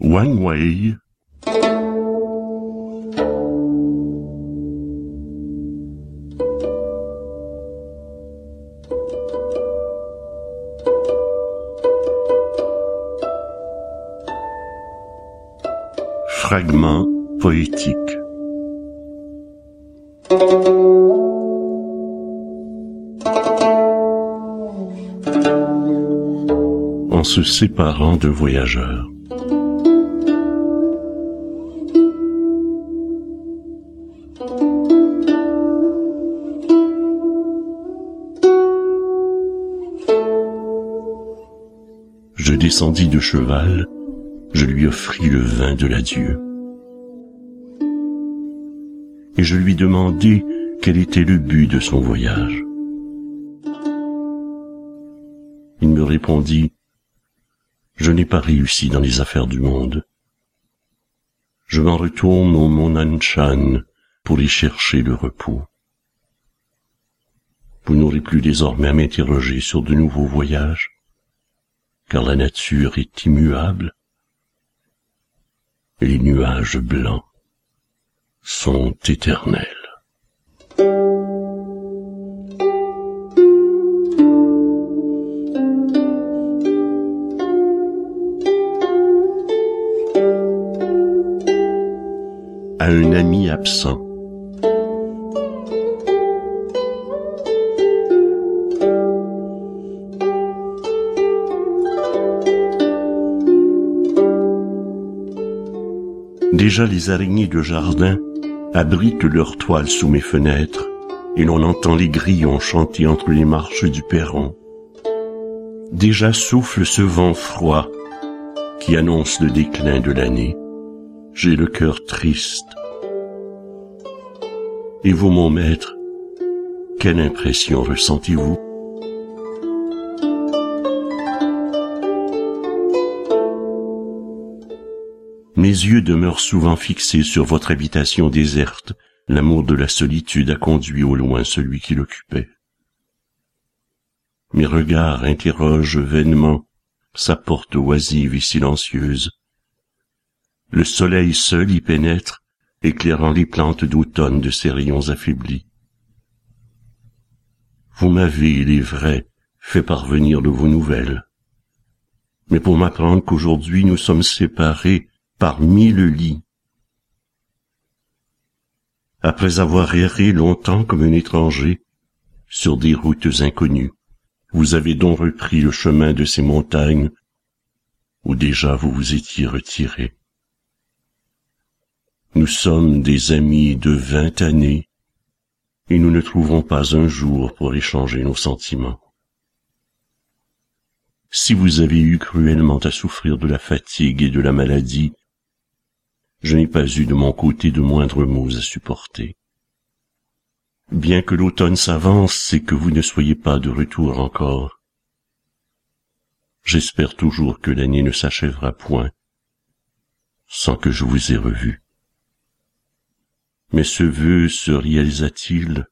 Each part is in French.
Wang Wei Fragment poétique En se séparant de voyageurs. Je descendis de cheval, je lui offris le vin de l'adieu. Et je lui demandai quel était le but de son voyage. Il me répondit, Je n'ai pas réussi dans les affaires du monde. Je m'en retourne au mont pour y chercher le repos. Vous n'aurez plus désormais à m'interroger sur de nouveaux voyages, car la nature est immuable les nuages blancs sont éternels. À un ami absent. Déjà les araignées de jardin abritent leurs toiles sous mes fenêtres, et l'on entend les grillons chanter entre les marches du perron. Déjà souffle ce vent froid qui annonce le déclin de l'année. J'ai le cœur triste. Et vous, mon maître, quelle impression ressentez-vous? Mes yeux demeurent souvent fixés sur votre habitation déserte. L'amour de la solitude a conduit au loin celui qui l'occupait. Mes regards interrogent vainement sa porte oisive et silencieuse. Le soleil seul y pénètre, éclairant les plantes d'automne de ses rayons affaiblis. Vous m'avez, il est vrai, fait parvenir de vos nouvelles. Mais pour m'apprendre qu'aujourd'hui nous sommes séparés par mille lits. Après avoir erré longtemps comme un étranger sur des routes inconnues, vous avez donc repris le chemin de ces montagnes où déjà vous vous étiez retiré. Nous sommes des amis de vingt années et nous ne trouverons pas un jour pour échanger nos sentiments. Si vous avez eu cruellement à souffrir de la fatigue et de la maladie, je n'ai pas eu de mon côté de moindres maux à supporter. Bien que l'automne s'avance et que vous ne soyez pas de retour encore, j'espère toujours que l'année ne s'achèvera point sans que je vous ai revu. Mais ce vœu se réalisa-t-il?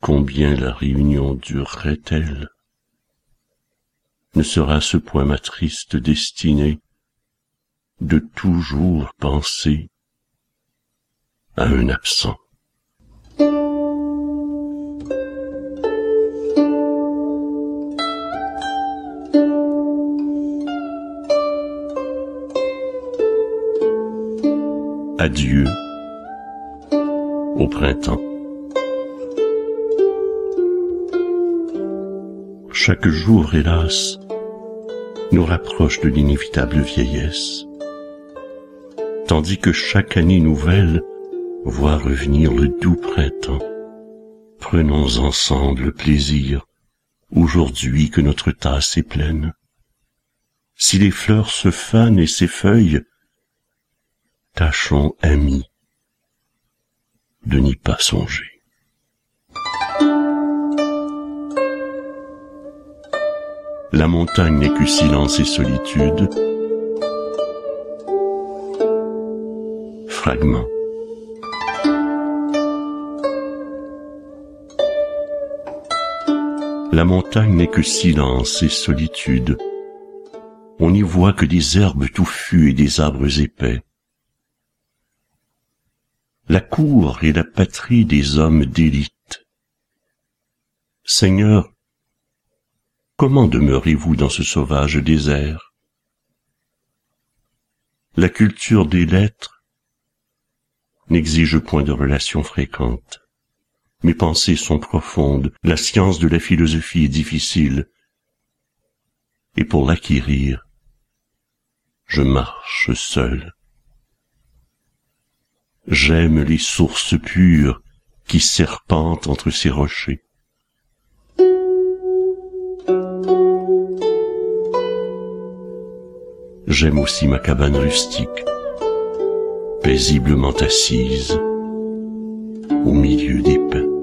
Combien la réunion durerait-elle? Ne sera ce point ma triste destinée? De toujours penser à un absent. Adieu au printemps. Chaque jour, hélas, nous rapproche de l'inévitable vieillesse tandis que chaque année nouvelle voit revenir le doux printemps. Prenons ensemble le plaisir, aujourd'hui que notre tasse est pleine. Si les fleurs se fanent et s'effeuillent, tâchons, amis, de n'y pas songer. La montagne n'est que silence et solitude, La montagne n'est que silence et solitude. on n'y voit que des herbes touffues et des arbres épais. La cour est la patrie des hommes d'élite. Seigneur, comment demeurez-vous dans ce sauvage désert? La culture des lettres n'exige point de relations fréquentes. Mes pensées sont profondes, la science de la philosophie est difficile, et pour l'acquérir, je marche seul. J'aime les sources pures qui serpentent entre ces rochers. J'aime aussi ma cabane rustique, paisiblement assise au milieu des pins.